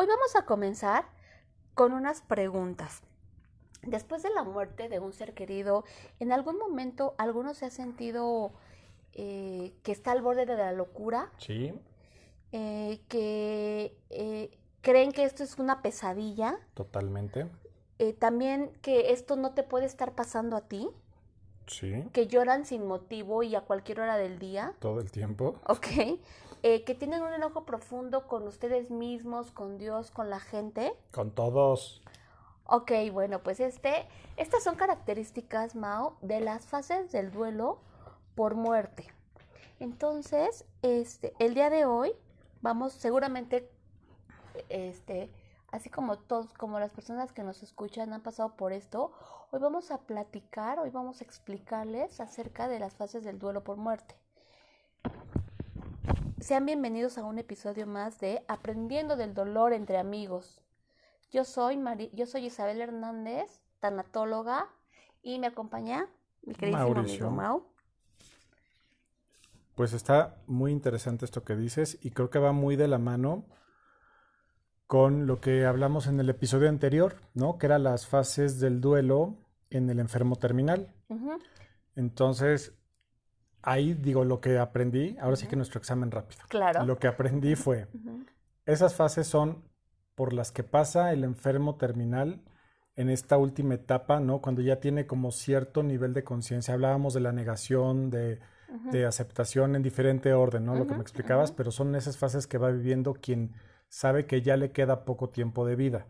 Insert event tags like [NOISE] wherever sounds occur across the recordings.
Hoy vamos a comenzar con unas preguntas. Después de la muerte de un ser querido, ¿en algún momento alguno se ha sentido eh, que está al borde de la locura? Sí. Eh, que eh, creen que esto es una pesadilla. Totalmente. también que esto no te puede estar pasando a ti. Sí. Que lloran sin motivo y a cualquier hora del día. Todo el tiempo. Ok. que tienen un enojo profundo con ustedes mismos, con Dios, con la gente. Con todos. Ok, bueno, pues este, estas son características, Mao, de las fases del duelo por muerte. Entonces, este, el día de hoy vamos seguramente, este, así como todos, como las personas que nos escuchan han pasado por esto, hoy vamos a platicar, hoy vamos a explicarles acerca de las fases del duelo por muerte. Sean bienvenidos a un episodio más de Aprendiendo del dolor entre amigos. Yo soy, yo soy Isabel Hernández, tanatóloga, y me acompaña mi queridísimo amigo Mau. Pues está muy interesante esto que dices y creo que va muy de la mano con lo que hablamos en el episodio anterior, ¿no? Que eran las fases del duelo en el enfermo terminal. Entonces, ahí digo lo que aprendí, ahora sí que nuestro examen rápido. Claro. Lo que aprendí fue, esas fases son por las que pasa el enfermo terminal en esta última etapa, ¿no? Cuando ya tiene como cierto nivel de conciencia. Hablábamos de la negación, de, aceptación en diferente orden, ¿no? Lo que me explicabas, pero son esas fases que va viviendo quien sabe que ya le queda poco tiempo de vida.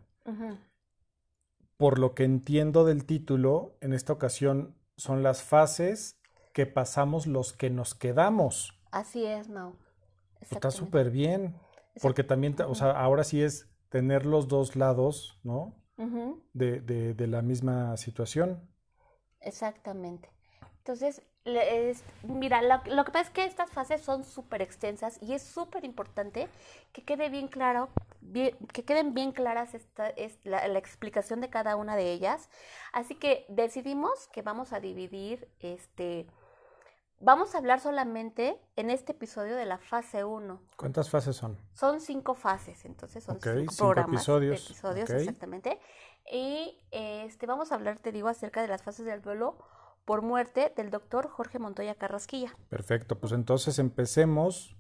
Por lo que entiendo del título, en esta ocasión son las fases que pasamos los que nos quedamos. Así es, Mau. Está súper bien, porque también, o sea, ahora sí es tener los dos lados, ¿no? de, de, la misma situación. Exactamente. Entonces, mira, lo, que pasa es que estas fases son súper extensas y es súper importante que quede bien claro, que queden bien claras esta, es la, la, explicación de cada una de ellas. Así que decidimos que vamos a dividir este Vamos a hablar solamente en este episodio de la fase 1. ¿Cuántas fases son? Son cinco fases, entonces son cinco, programas episodios. episodios exactamente. Y este, vamos a hablar, te digo, acerca de las fases del duelo por muerte del doctor Jorge Montoya Carrasquilla. Perfecto, pues entonces empecemos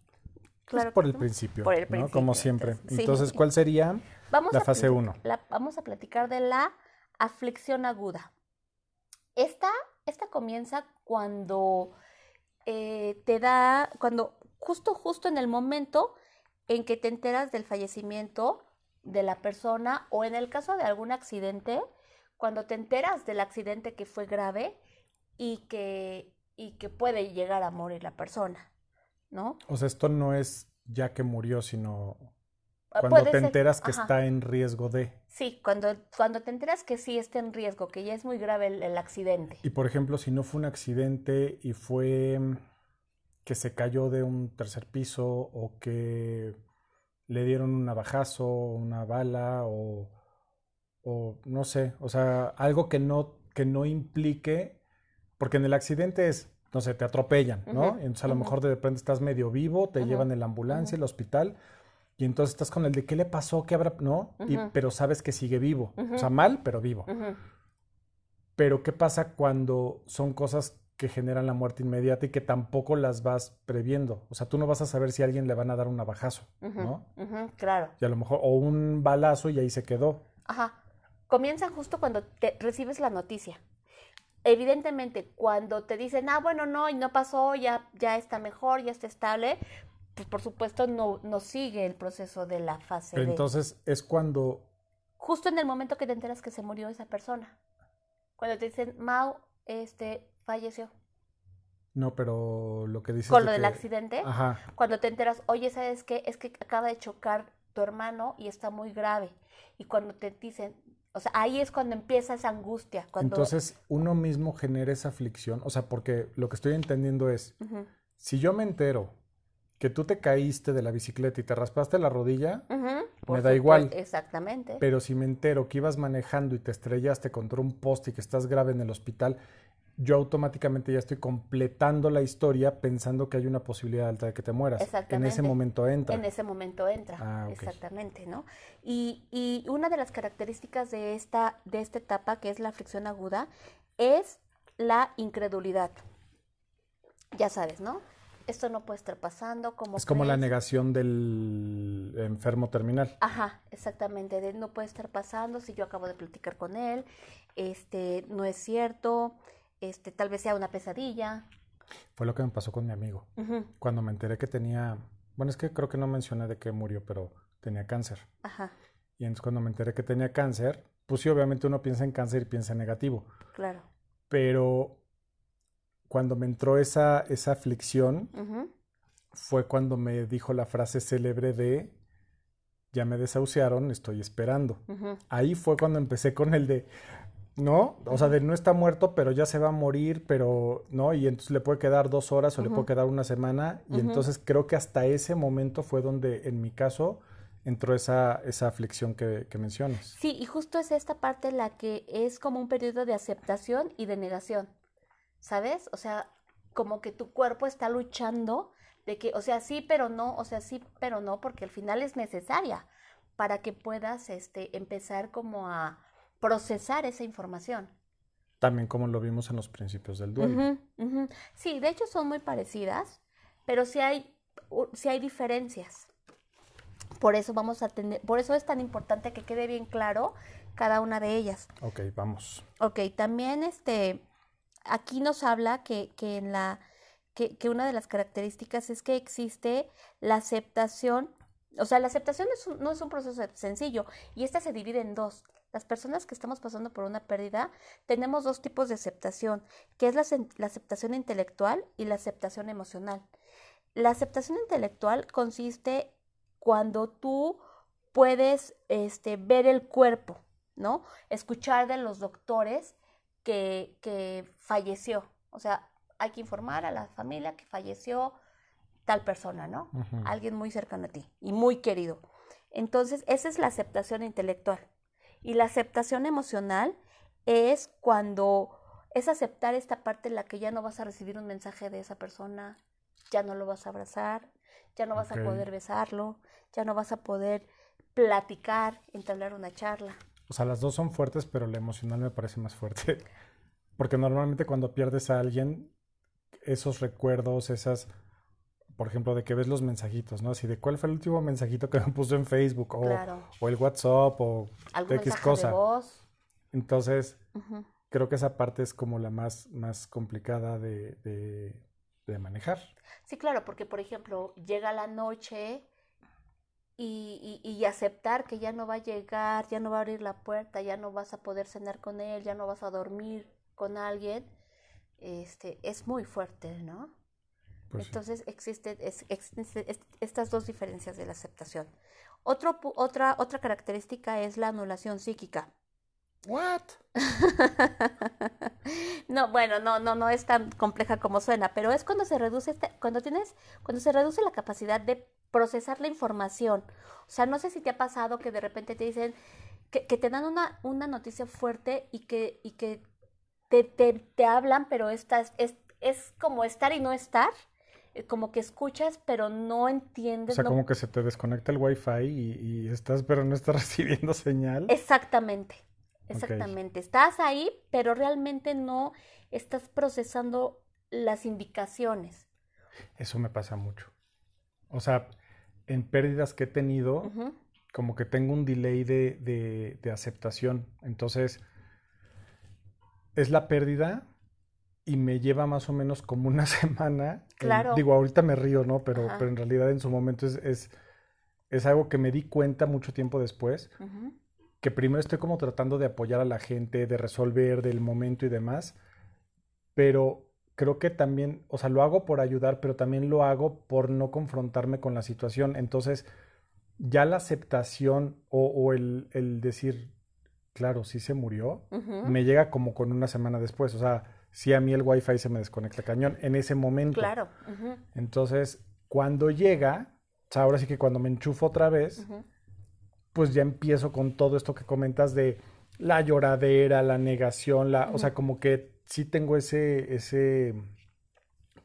pues, por, el principio, por el principio, Como siempre. Entonces, ¿cuál sería la fase 1? Vamos a platicar de la aflicción aguda. Esta, esta comienza cuando eh, te da, cuando justo, justo en el momento en que te enteras del fallecimiento de la persona o en el caso de algún accidente, cuando te enteras del accidente que fue grave y que, y que puede llegar a morir la persona, ¿no? O sea, esto no es ya que murió, sino ah, cuando te enteras que está en riesgo de. Sí, cuando, cuando te enteras que sí está en riesgo, que ya es muy grave el, accidente. Y por ejemplo, si no fue un accidente y fue mm, que se cayó de un tercer piso o que le dieron un navajazo, una bala o, o no sé, o sea, algo que no, que no implique, porque en el accidente es, no sé, te atropellan, ¿no? entonces a lo mejor de repente estás medio vivo, te llevan en la ambulancia, el hospital, y entonces estás con el de qué le pasó, qué habrá, ¿no? Y, pero sabes que sigue vivo. O sea, mal, pero vivo. Pero ¿qué pasa cuando son cosas que generan la muerte inmediata y que tampoco las vas previendo? O sea, tú no vas a saber si a alguien le van a dar un navajazo, ¿no? claro. Y a lo mejor, o un balazo y ahí se quedó. Ajá. Comienza justo cuando te recibes la noticia. Evidentemente, cuando te dicen, ah, bueno, no, y no pasó, ya, ya está mejor, ya está estable, pues por supuesto no, no sigue el proceso de la fase. Pero entonces es cuando... Justo en el momento que te enteras que se murió esa persona. Cuando te dicen, Mau, este, falleció. No, pero lo que dices... Con lo del accidente. Ajá. Cuando te enteras, oye, ¿sabes qué? Es que acaba de chocar tu hermano y está muy grave. Y cuando te dicen, o sea, ahí es cuando empieza esa angustia. Cuando... Entonces, uno mismo genera esa aflicción. O sea, porque lo que estoy entendiendo es, si yo me entero que tú te caíste de la bicicleta y te raspaste la rodilla, me da igual. Exactamente. Pero si me entero que ibas manejando y te estrellaste contra un poste y que estás grave en el hospital, yo automáticamente ya estoy completando la historia pensando que hay una posibilidad alta de que te mueras. Exactamente. En ese momento entra. En ese momento entra, Ah, exactamente, ¿no? Y, y una de las características de esta, de esta etapa, que es la aflicción aguda, es la incredulidad. Ya sabes, ¿no? Esto no puede estar pasando, como es como la negación del enfermo terminal. Ajá, exactamente, de no puede estar pasando si yo acabo de platicar con él, este, no es cierto, este, tal vez sea una pesadilla. Fue lo que me pasó con mi amigo. Cuando me enteré que tenía, bueno, es que creo que no mencioné de qué murió, pero tenía cáncer. Ajá, Y entonces cuando me enteré que tenía cáncer, pues sí, obviamente uno piensa en cáncer y piensa en negativo. claro. Pero cuando me entró esa, esa aflicción, fue cuando me dijo la frase célebre de, ya me desahuciaron, estoy esperando. Ahí fue cuando empecé con el de, no, o sea, de no está muerto, pero ya se va a morir, pero no, y entonces le puede quedar dos horas o le puede quedar una semana, y entonces creo que hasta ese momento fue donde, en mi caso, entró esa, esa aflicción que, que mencionas. Sí, y justo es esta parte la que es como un periodo de aceptación y de negación, ¿sabes? O sea, como que tu cuerpo está luchando de que, o sea, sí, pero no, o sea, sí, pero no, porque al final es necesaria para que puedas, este, empezar como a procesar esa información. También como lo vimos en los principios del duelo. Sí, de hecho son muy parecidas, pero sí hay, sí hay diferencias. Por eso vamos a tener, por eso es tan importante que quede bien claro cada una de ellas. Ok, vamos. Ok, también este, aquí nos habla que, que en la, que, que una de las características es que existe la aceptación, o sea, la aceptación es un- no es un proceso sencillo y esta se divide en dos. Las personas que estamos pasando por una pérdida tenemos dos tipos de aceptación, que es la, aceptación intelectual y la aceptación emocional. La aceptación intelectual consiste cuando tú puedes este, ver el cuerpo, ¿no? Escuchar de los doctores que, que falleció. O sea, hay que informar a la familia que falleció tal persona, ¿no? Alguien muy cercano a ti y muy querido. Entonces, esa es la aceptación intelectual. Y la aceptación emocional es cuando es aceptar esta parte en la que ya no vas a recibir un mensaje de esa persona, ya no lo vas a abrazar, ya no vas a poder besarlo, ya no vas a poder platicar, entablar una charla. O sea, las dos son fuertes, pero la emocional me parece más fuerte. [LAUGHS] Porque normalmente cuando pierdes a alguien, esos recuerdos, esas, por ejemplo, de que ves los mensajitos, ¿no? Así de cuál fue el último mensajito que me puso en Facebook o, Claro. o el WhatsApp o Algún X cosa. de voz. Entonces, creo que esa parte es como la más, más complicada de, de- de manejar. Sí, claro, porque por ejemplo, llega la noche y, y- y aceptar que ya no va a llegar, ya no va a abrir la puerta, ya no vas a poder cenar con él, ya no vas a dormir con alguien, este, es muy fuerte, ¿no? Pues sí. Entonces existen es- existen est- estas dos diferencias de la aceptación. Otro, otra, otra característica es la anulación psíquica. ¿What? [LAUGHS] No, bueno, no, no, no es tan compleja como suena, pero es cuando se reduce, este- cuando tienes, cuando se reduce la capacidad de procesar la información. O sea, no sé si te ha pasado que de repente te dicen que, que te dan una, una noticia fuerte y que, y que te, te, te hablan, pero estás, es, es como estar y no estar, como que escuchas, pero no O entiendes. sea, no- como que se te desconecta el wifi y, y estás, pero no estás [LAUGHS] recibiendo señal. Exactamente, exactamente. Estás ahí, pero realmente no estás procesando las indicaciones. Eso me pasa mucho. O sea, en pérdidas que he tenido, como que tengo un delay de, de- de aceptación. Entonces, es la pérdida y me lleva más o menos como una [LAUGHS] semana. Claro. digo, ahorita me río, ¿no? Pero, Ajá. pero en realidad en su momento es, es, es algo que me di cuenta mucho tiempo después, que primero estoy como tratando de apoyar a la gente, de resolver del momento y demás, pero creo que también, o sea, lo hago por ayudar, pero también lo hago por no confrontarme con la situación. Entonces, ya la aceptación o, o el, el decir, claro, sí se murió, me llega como con una semana después. O sea, sí a mí el wifi se me desconecta cañón en ese momento. Claro. Entonces, cuando llega, o sea, ahora sí que cuando me enchufo otra vez, pues ya empiezo con todo esto que comentas de la lloradera, la negación, la, o sea, como que sí tengo ese, ese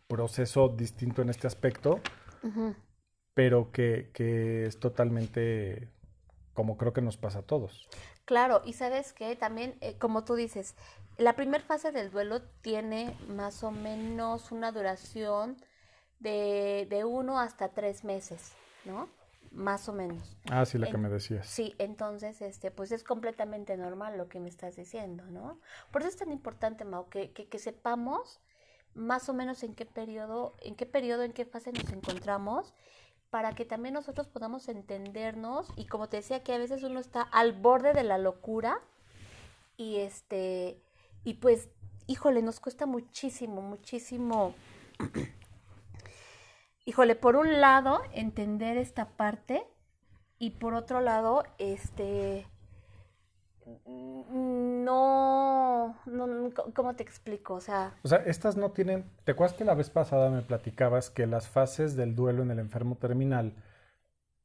proceso distinto en este aspecto, pero que, que es totalmente como creo que nos pasa a todos. Claro, y sabes que también, eh, como tú dices, la primera fase del duelo tiene más o menos una duración de, de uno hasta tres meses, ¿no? Más o menos. Ah, sí, la que me decías. Sí, entonces, este, pues es completamente normal lo que me estás diciendo, ¿no? Por eso es tan importante, Mau, que, que, que sepamos más o menos en qué periodo, en qué periodo, en qué fase nos encontramos para que también nosotros podamos entendernos y como te decía que a veces uno está al borde de la locura y este y pues híjole nos cuesta muchísimo muchísimo [CLEARS THROAT] híjole por un lado entender esta parte y por otro lado este no, no, ¿cómo te explico? O sea... O sea, estas no tienen... ¿Te acuerdas que la vez pasada me platicabas que las fases del duelo en el enfermo terminal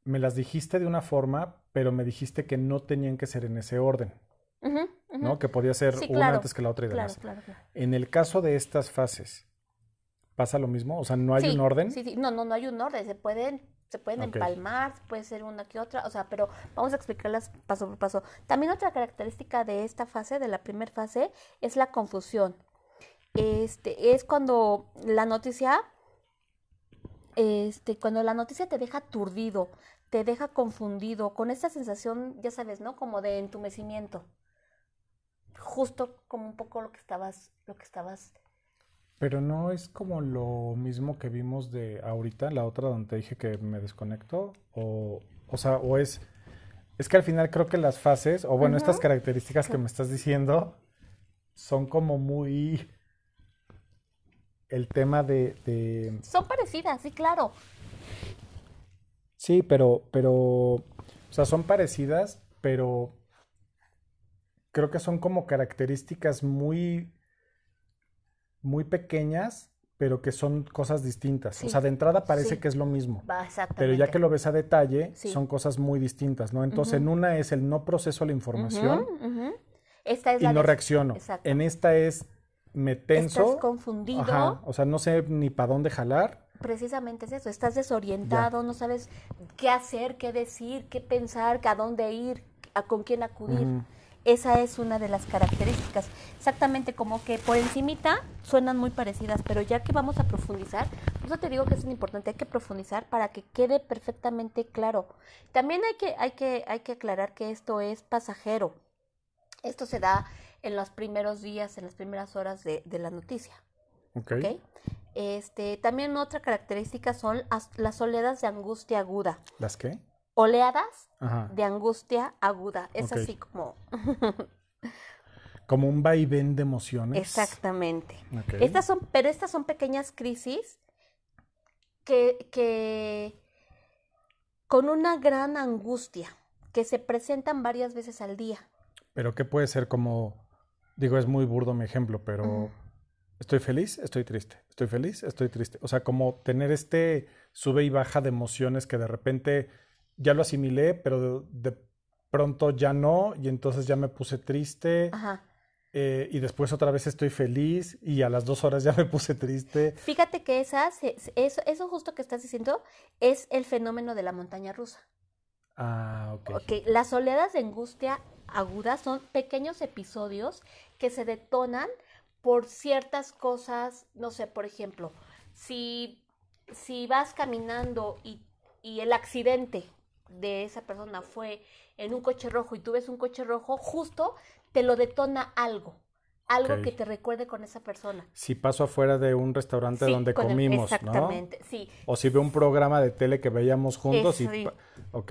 me las dijiste de una forma, pero me dijiste que no tenían que ser en ese orden? ¿No? Que podía ser una antes que la otra y demás. Claro, claro, en el caso de estas fases, ¿pasa lo mismo? O sea, ¿no hay un orden? Sí, sí, no, no, no hay un orden. Se pueden se pueden empalmar, puede ser una que otra, o sea, pero vamos a explicarlas paso por paso. También otra característica de esta fase, de la primera fase, es la confusión. Este, es cuando la noticia, este, cuando la noticia te deja aturdido, te deja confundido, con esta sensación, ya sabes, ¿no? Como de entumecimiento. Justo como un poco lo que estabas, lo que estabas pero no es como lo mismo que vimos de ahorita, la otra donde te dije que me desconecto, o, o sea, o es, es que al final creo que las fases, o bueno, estas características que me estás diciendo, son como muy el tema de, de... Son parecidas, sí, claro. Sí, pero, pero, o sea, son parecidas, pero creo que son como características muy muy pequeñas, pero que son cosas distintas. O sea, de entrada parece que es lo mismo. Pero ya que lo ves a detalle, son cosas muy distintas, ¿no? Entonces, en una es el no proceso la información Esta es y no reacciono. En esta es me tenso. Estás confundido. O sea, no sé ni para dónde jalar. Precisamente es eso, estás desorientado, no sabes qué hacer, qué decir, qué pensar, a dónde ir, a con quién acudir. Esa es una de las características. Exactamente como que por encimita suenan muy parecidas, pero ya que vamos a profundizar, por eso te digo que es importante, hay que profundizar para que quede perfectamente claro. También hay que, hay que, hay que aclarar que esto es pasajero. Esto se da en los primeros días, en las primeras horas de, la noticia. Okay. Este, también otra característica son las oleadas de angustia aguda. ¿Las qué? Oleadas de angustia aguda. Es así como... como un vaivén de emociones. Exactamente. Estas son, pero estas son pequeñas crisis que, que con una gran angustia que se presentan varias veces al día. Pero qué puede ser como, digo, es muy burdo mi ejemplo, pero estoy feliz, estoy triste, estoy feliz, estoy triste. O sea, como tener este sube y baja de emociones que de repente ya lo asimilé, pero de, pronto ya no, y entonces ya me puse triste. Ajá. Eh, y después otra vez estoy feliz y a las dos horas ya me puse triste. Fíjate que esas, eso, eso justo que estás diciendo es el fenómeno de la montaña rusa. Ah, ok. Ok, las oleadas de angustia aguda son pequeños episodios que se detonan por ciertas cosas, no sé, por ejemplo, si, si vas caminando y, y el accidente de esa persona fue en un coche rojo y tú ves un coche rojo, justo te lo detona algo. Algo que te recuerde con esa persona. Si paso afuera de un restaurante donde comimos, exactamente, sí. O si veo un programa de tele que veíamos juntos y...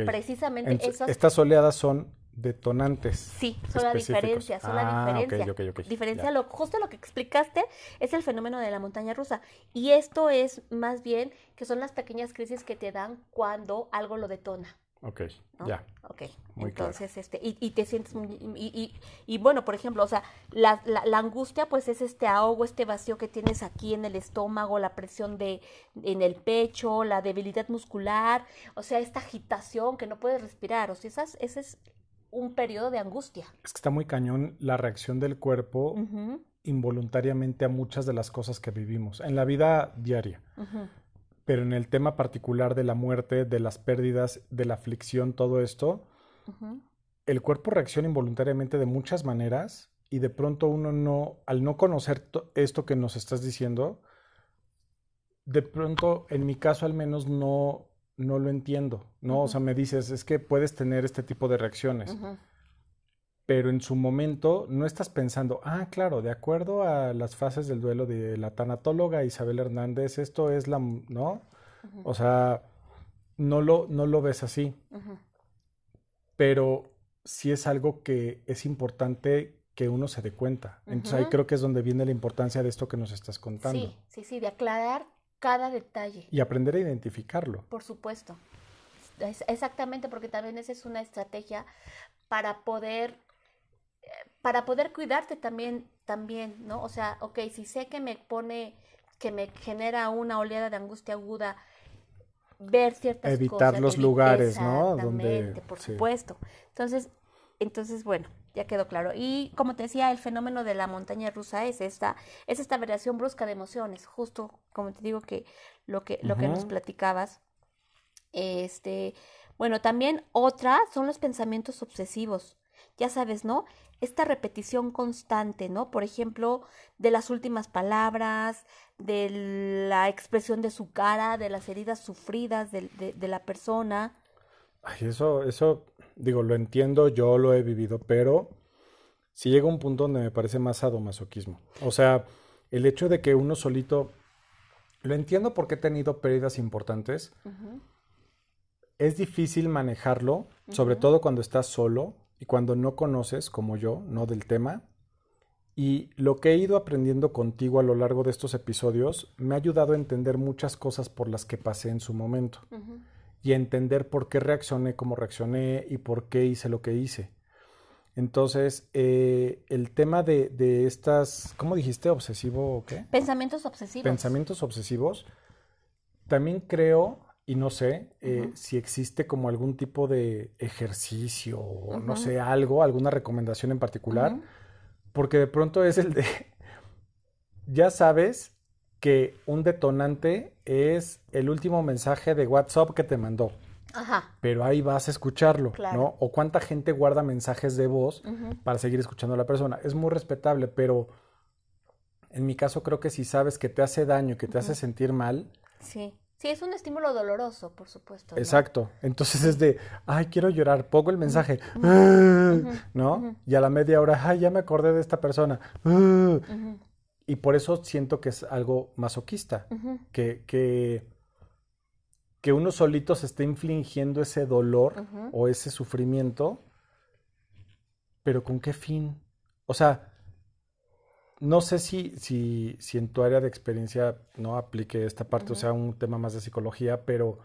Precisamente Estas oleadas son detonantes. Sí, son la diferencia, son la ah, diferencia. diferencia, lo, justo lo que explicaste es el fenómeno de la montaña rusa. Y esto es más bien que son las pequeñas crisis que te dan cuando algo lo detona. Ok, ya. Ok, entonces, este, y, y, te sientes muy, y, y, bueno, por ejemplo, o sea, la, la, angustia, pues es este ahogo, este vacío que tienes aquí en el estómago, la presión de, en el pecho, la debilidad muscular, o sea, esta agitación que no puedes respirar, o sea, esas, ese es un periodo de angustia. Es que está muy cañón la reacción del cuerpo involuntariamente a muchas de las cosas que vivimos en la vida diaria. Pero en el tema particular de la muerte, de las pérdidas, de la aflicción, todo esto, el cuerpo reacciona involuntariamente de muchas maneras y de pronto uno no, al no conocer esto que nos estás diciendo, de pronto, en mi caso al menos, no, no lo entiendo, ¿no? O sea, me dices, es que puedes tener este tipo de reacciones pero en su momento no estás pensando, ah, claro, de acuerdo a las fases del duelo de la tanatóloga Isabel Hernández, esto es la, ¿no? O sea, no lo, no lo ves así. Pero sí es algo que es importante que uno se dé cuenta. Entonces ahí creo que es donde viene la importancia de esto que nos estás contando. Sí, sí, sí, de aclarar cada detalle. Y aprender a identificarlo. Por supuesto. exactamente, porque también esa es una estrategia para poder para poder cuidarte también, también, ¿no? O sea, ok, si sé que me pone, que me genera una oleada de angustia aguda, ver ciertas Evitar cosas. Evitar los lugares, ¿no? Donde, por supuesto. Entonces, entonces, bueno, ya quedó claro. Y como te decía, el fenómeno de la montaña rusa es esta, es esta variación brusca de emociones, justo como te digo que lo que, lo que nos platicabas. Este, bueno, también otra son los pensamientos obsesivos. Ya sabes, ¿no? Esta repetición constante, ¿no? Por ejemplo, de las últimas palabras, de la expresión de su cara, de las heridas sufridas de, la persona. Ay, eso, eso, digo, lo entiendo, yo lo he vivido, pero si llega un punto donde me parece más sadomasoquismo. O sea, el hecho de que uno solito, lo entiendo porque he tenido pérdidas importantes, es difícil manejarlo, sobre todo cuando estás solo y cuando no conoces, como yo, no del tema. Y lo que he ido aprendiendo contigo a lo largo de estos episodios me ha ayudado a entender muchas cosas por las que pasé en su momento. Y a entender por qué reaccioné como reaccioné y por qué hice lo que hice. Entonces, eh, el tema de, de, estas, ¿cómo dijiste? ¿Obsesivo o qué? Pensamientos obsesivos. Pensamientos obsesivos. También creo y no sé eh, si existe como algún tipo de ejercicio o no sé, algo, alguna recomendación en particular, porque de pronto es el de, [LAUGHS] ya sabes que un detonante es el último mensaje de WhatsApp que te mandó. Ajá. Pero ahí vas a escucharlo, ¿no? O cuánta gente guarda mensajes de voz para seguir escuchando a la persona. Es muy respetable, pero en mi caso creo que si sabes que te hace daño, que te hace sentir mal, sí Sí, es un estímulo doloroso, por supuesto. Exacto. Entonces es de, ay, quiero llorar, pongo el mensaje, [LAUGHS] ¿no? Y a la media hora, ay, ya me acordé de esta persona. [LAUGHS] Y por eso siento que es algo masoquista, que, que, que uno solito se esté infligiendo ese dolor o ese sufrimiento, pero ¿con qué fin? O sea, no sé si, si, si en tu área de experiencia no aplique esta parte, o sea, un tema más de psicología, pero,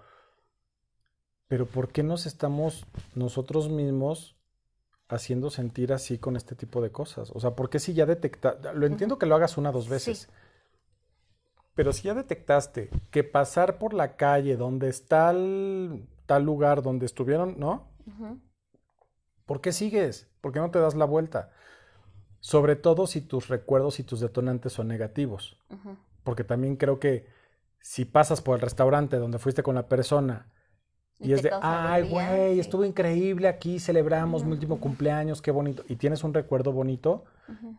pero ¿por qué nos estamos nosotros mismos haciendo sentir así con este tipo de cosas? O sea, ¿por qué si ya detectaste, lo entiendo que lo hagas una o dos veces, pero si ya detectaste que pasar por la calle donde está el, tal lugar donde estuvieron, ¿no? ¿Por qué sigues? ¿Por qué no te das la vuelta? Sobre todo si tus recuerdos y tus detonantes son negativos. Porque también creo que si pasas por el restaurante donde fuiste con la persona y, es de, ay, güey, estuvo increíble aquí, celebramos mi último cumpleaños, qué bonito, y tienes un recuerdo bonito,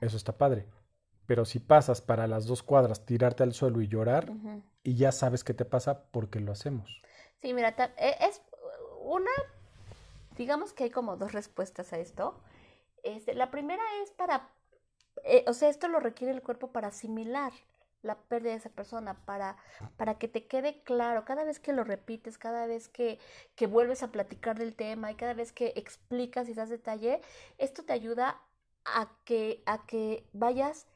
eso está padre. Pero si pasas para las dos cuadras, tirarte al suelo y llorar, y ya sabes qué te pasa porque lo hacemos. Sí, mira, e, es una, digamos que hay como dos respuestas a esto. Este, la primera es para, eh, o sea, esto lo requiere el cuerpo para asimilar la pérdida de esa persona, para, para que te quede claro, cada vez que lo repites, cada vez que, que vuelves a platicar del tema y cada vez que explicas y das detalle, esto te ayuda a que, a que vayas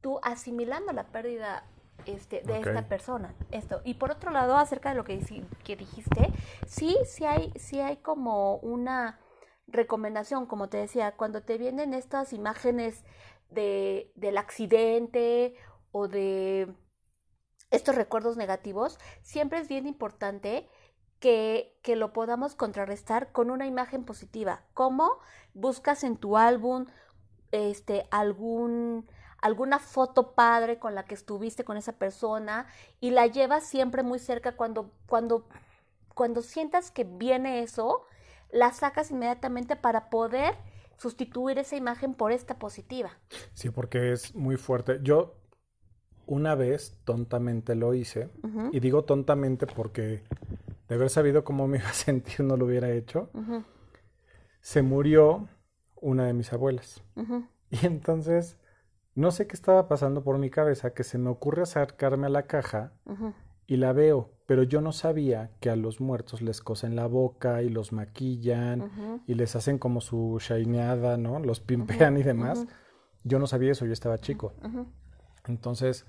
tú asimilando la pérdida este, de esta persona. Esto. Y por otro lado, acerca de lo que, que dijiste, sí, sí hay, sí hay como una recomendación, como te decía, cuando te vienen estas imágenes de, del accidente o de estos recuerdos negativos, siempre es bien importante que, que, lo podamos contrarrestar con una imagen positiva. ¿Cómo buscas en tu álbum este, algún, alguna foto padre con la que estuviste con esa persona y la llevas siempre muy cerca cuando, cuando, cuando sientas que viene eso, la sacas inmediatamente para poder sustituir esa imagen por esta positiva. Sí, porque es muy fuerte. Yo una vez tontamente lo hice, y digo tontamente porque de haber sabido cómo me iba a [LAUGHS] sentir no lo hubiera hecho. Se murió una de mis abuelas. Y entonces, no sé qué estaba pasando por mi cabeza, que se me ocurre acercarme a la caja y la veo, pero yo no sabía que a los muertos les cosen la boca y los maquillan y les hacen como su shineada, ¿no? Los pimpean y demás. Yo no sabía eso, yo estaba chico. Entonces,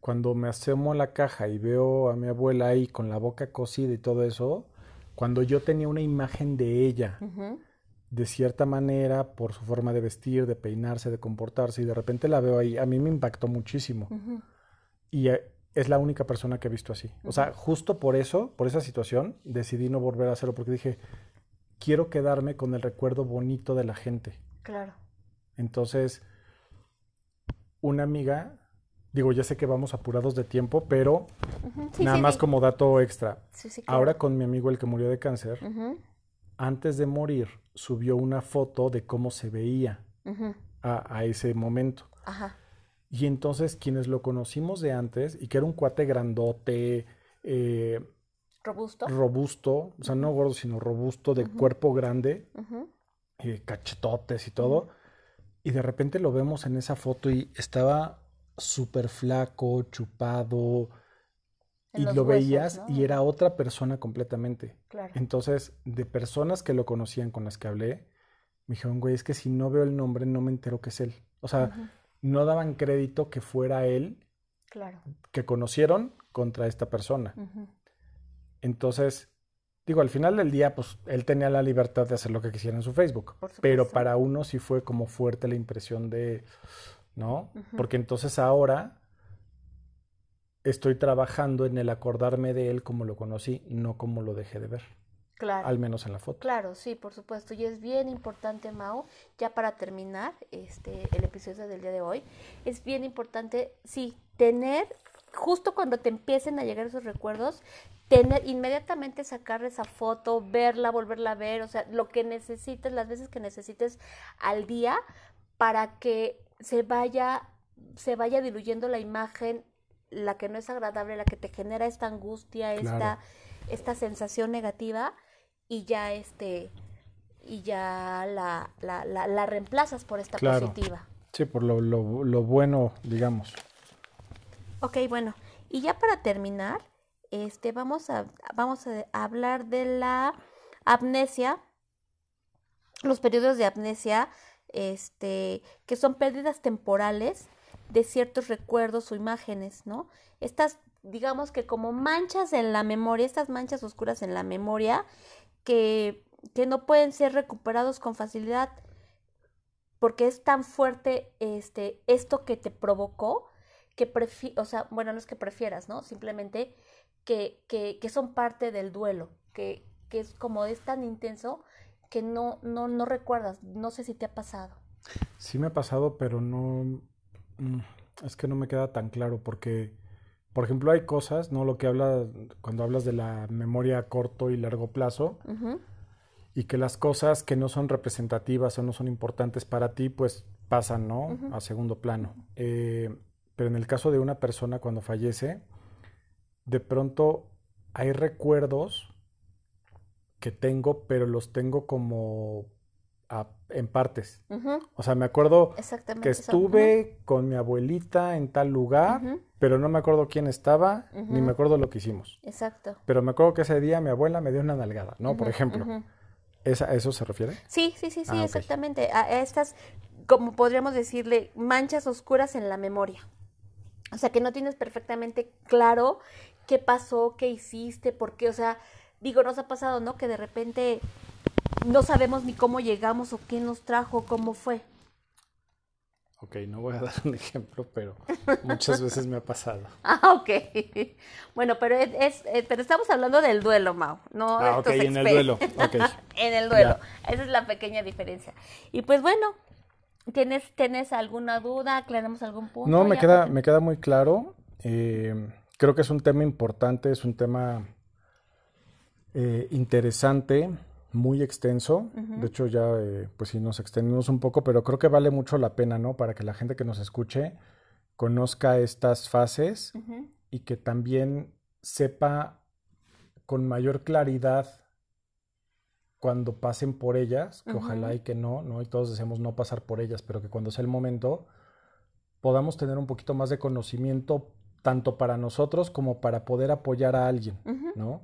cuando me asomo a la caja y veo a mi abuela ahí con la boca cosida y todo eso, cuando yo tenía una imagen de ella, de cierta manera, por su forma de vestir, de peinarse, de comportarse, y de repente la veo ahí, a mí me impactó muchísimo. Y eh, es la única persona que he visto así. O sea, justo por eso, por esa situación, decidí no volver a hacerlo porque dije, quiero quedarme con el recuerdo bonito de la gente. Claro. Entonces, una amiga, digo, ya sé que vamos apurados de tiempo, pero nada más como dato extra. Ahora con mi amigo el que murió de cáncer, antes de morir, subió una foto de cómo se veía a, a, ese momento. Ajá. Y entonces quienes lo conocimos de antes, y que era un cuate grandote, eh, robusto. Robusto, o sea, no gordo, sino robusto, de cuerpo grande, eh, cachetotes y todo. Y de repente lo vemos en esa foto y estaba súper flaco, chupado, y lo veías y era otra persona completamente. Claro. Entonces, de personas que lo conocían con las que hablé, me dijeron, güey, es que si no veo el nombre no me entero que es él. O sea, no daban crédito que fuera él que conocieron contra esta persona. Entonces, digo, al final del día, pues él tenía la libertad de hacer lo que quisiera en su Facebook, pero para uno sí fue como fuerte la impresión de, ¿no? Porque entonces ahora estoy trabajando en el acordarme de él como lo conocí, no como lo dejé de ver. Claro. Al menos en la foto. Claro, sí, por supuesto. Y es bien importante, Mao, ya para terminar este el episodio del día de hoy, es bien importante, sí, tener, justo cuando te empiecen a llegar esos recuerdos, tener, inmediatamente sacar esa foto, verla, volverla a ver, o sea, lo que necesites, las veces que necesites al día, para que se vaya, se vaya diluyendo la imagen, la que no es agradable, la que te genera esta angustia, esta, esta sensación negativa y ya este y ya la, la, la, reemplazas por esta positiva. Sí, por lo, lo, lo, bueno, digamos. Ok, bueno, y ya para terminar, este, vamos a, vamos a hablar de la amnesia, los periodos de amnesia, este, que son pérdidas temporales de ciertos recuerdos o imágenes, ¿no? Estas, digamos que como manchas en la memoria, estas manchas oscuras en la memoria, que, que no pueden ser recuperados con facilidad porque es tan fuerte este, esto que te provocó que o sea, bueno, no es que prefieras, ¿no? Simplemente que, que, que son parte del duelo, que, que, es como es tan intenso que no, no, no recuerdas, no sé si te ha pasado. Sí me ha pasado, pero no, mm, es que no me queda tan claro porque por ejemplo, hay cosas, ¿no? Lo que habla cuando hablas de la memoria a corto y largo plazo, y que las cosas que no son representativas o no son importantes para ti, pues pasan, ¿no? A segundo plano. Eh, pero en el caso de una persona cuando fallece, de pronto hay recuerdos que tengo, pero los tengo como en partes. O sea, me acuerdo que estuve con mi abuelita en tal lugar, pero no me acuerdo quién estaba, ni me acuerdo lo que hicimos. Exacto. Pero me acuerdo que ese día mi abuela me dio una nalgada, ¿no? Por ejemplo. ¿A eso se refiere? Sí, sí, sí, sí, ah, exactamente. A estas, como podríamos decirle, manchas oscuras en la memoria. O sea, que no tienes perfectamente claro qué pasó, qué hiciste, por qué, o sea, digo, nos ha pasado, ¿no? Que de repente no sabemos ni cómo llegamos o qué nos trajo, cómo fue. Ok, no voy a [LAUGHS] dar un ejemplo, pero muchas veces me ha pasado. [LAUGHS] Ah, ok. Bueno, pero es, pero estamos hablando del duelo, Mau. No ah, [LAUGHS] ok, en el duelo. Okay. en el duelo. Esa es la pequeña diferencia. Y pues bueno, ¿Tienes, ¿Tienes alguna duda? ¿Aclaramos algún punto? No, me queda, me queda muy claro. Eh, creo que es un tema importante, es un tema eh, interesante, muy extenso. De hecho, ya eh, pues sí nos extendimos un poco, pero creo que vale mucho la pena, ¿no? Para que la gente que nos escuche conozca estas fases y que también sepa con mayor claridad cuando pasen por ellas, que ojalá y que no, ¿no? Y todos deseamos no pasar por ellas, pero que cuando sea el momento podamos tener un poquito más de conocimiento tanto para nosotros como para poder apoyar a alguien. ¿no?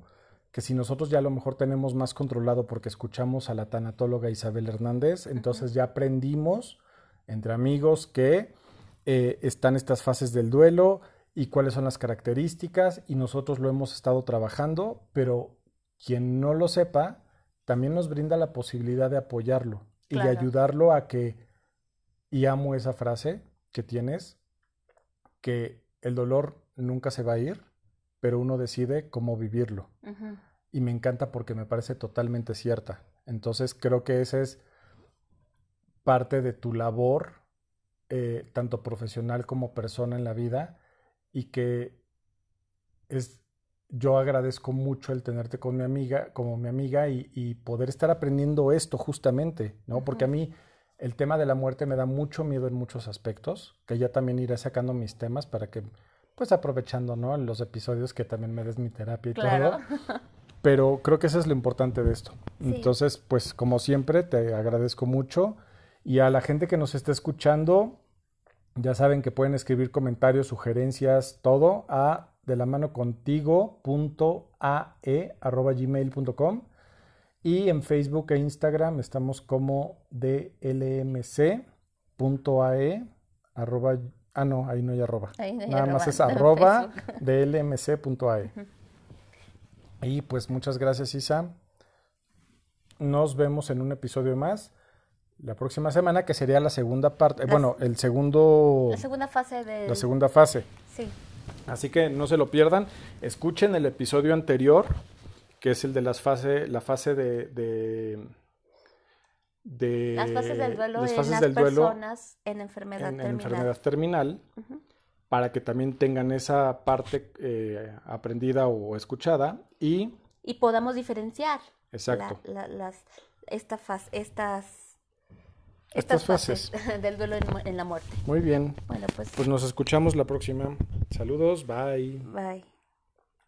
Que si nosotros ya a lo mejor tenemos más controlado porque escuchamos a la tanatóloga Isabel Hernández, entonces ya aprendimos entre amigos que eh, están estas fases del duelo y cuáles son las características y nosotros lo hemos estado trabajando, pero quien no lo sepa también nos brinda la posibilidad de apoyarlo y de ayudarlo a que, y amo esa frase que tienes, que el dolor nunca se va a ir, pero uno decide cómo vivirlo. Y me encanta porque me parece totalmente cierta. Entonces creo que esa es parte de tu labor, eh, tanto profesional como persona en la vida, y que es, yo agradezco mucho el tenerte con mi amiga, como mi amiga, y, y poder estar aprendiendo esto justamente, ¿no? Porque a mí el tema de la muerte me da mucho miedo en muchos aspectos, que ya también iré sacando mis temas para que, pues aprovechando, ¿no? Los episodios que también me des mi terapia y Claro. todo. [LAUGHS] Pero creo que eso es lo importante de esto. Sí. Entonces, pues como siempre, te agradezco mucho. Y a la gente que nos está escuchando, ya saben que pueden escribir comentarios, sugerencias, todo a de la mano contigo.ae arroba gmail.com y en Facebook e Instagram estamos como dlmc.ae arroba ah no, ahí no hay arroba. Ahí no hay Nada más es [LAUGHS] arroba [LAUGHS] dlmc.ae. Y pues muchas gracias, Isa. Nos vemos en un episodio más la próxima semana, que sería la segunda parte, eh, bueno, el segundo, La segunda fase de... la segunda fase. Sí. Así que no se lo pierdan. Escuchen el episodio anterior, que es el de las fase, la fase de, de, de- Las fases del duelo las en fases las del duelo personas en enfermedad en, en terminal. enfermedad terminal, para que también tengan esa parte eh, aprendida o escuchada y Y podamos diferenciar exacto. la- la- las, esta faz- estas, Estas fases. [LAUGHS] del duelo en, en la muerte. Muy bien. Bueno, pues, Pues nos escuchamos la próxima. Saludos, bye. bye.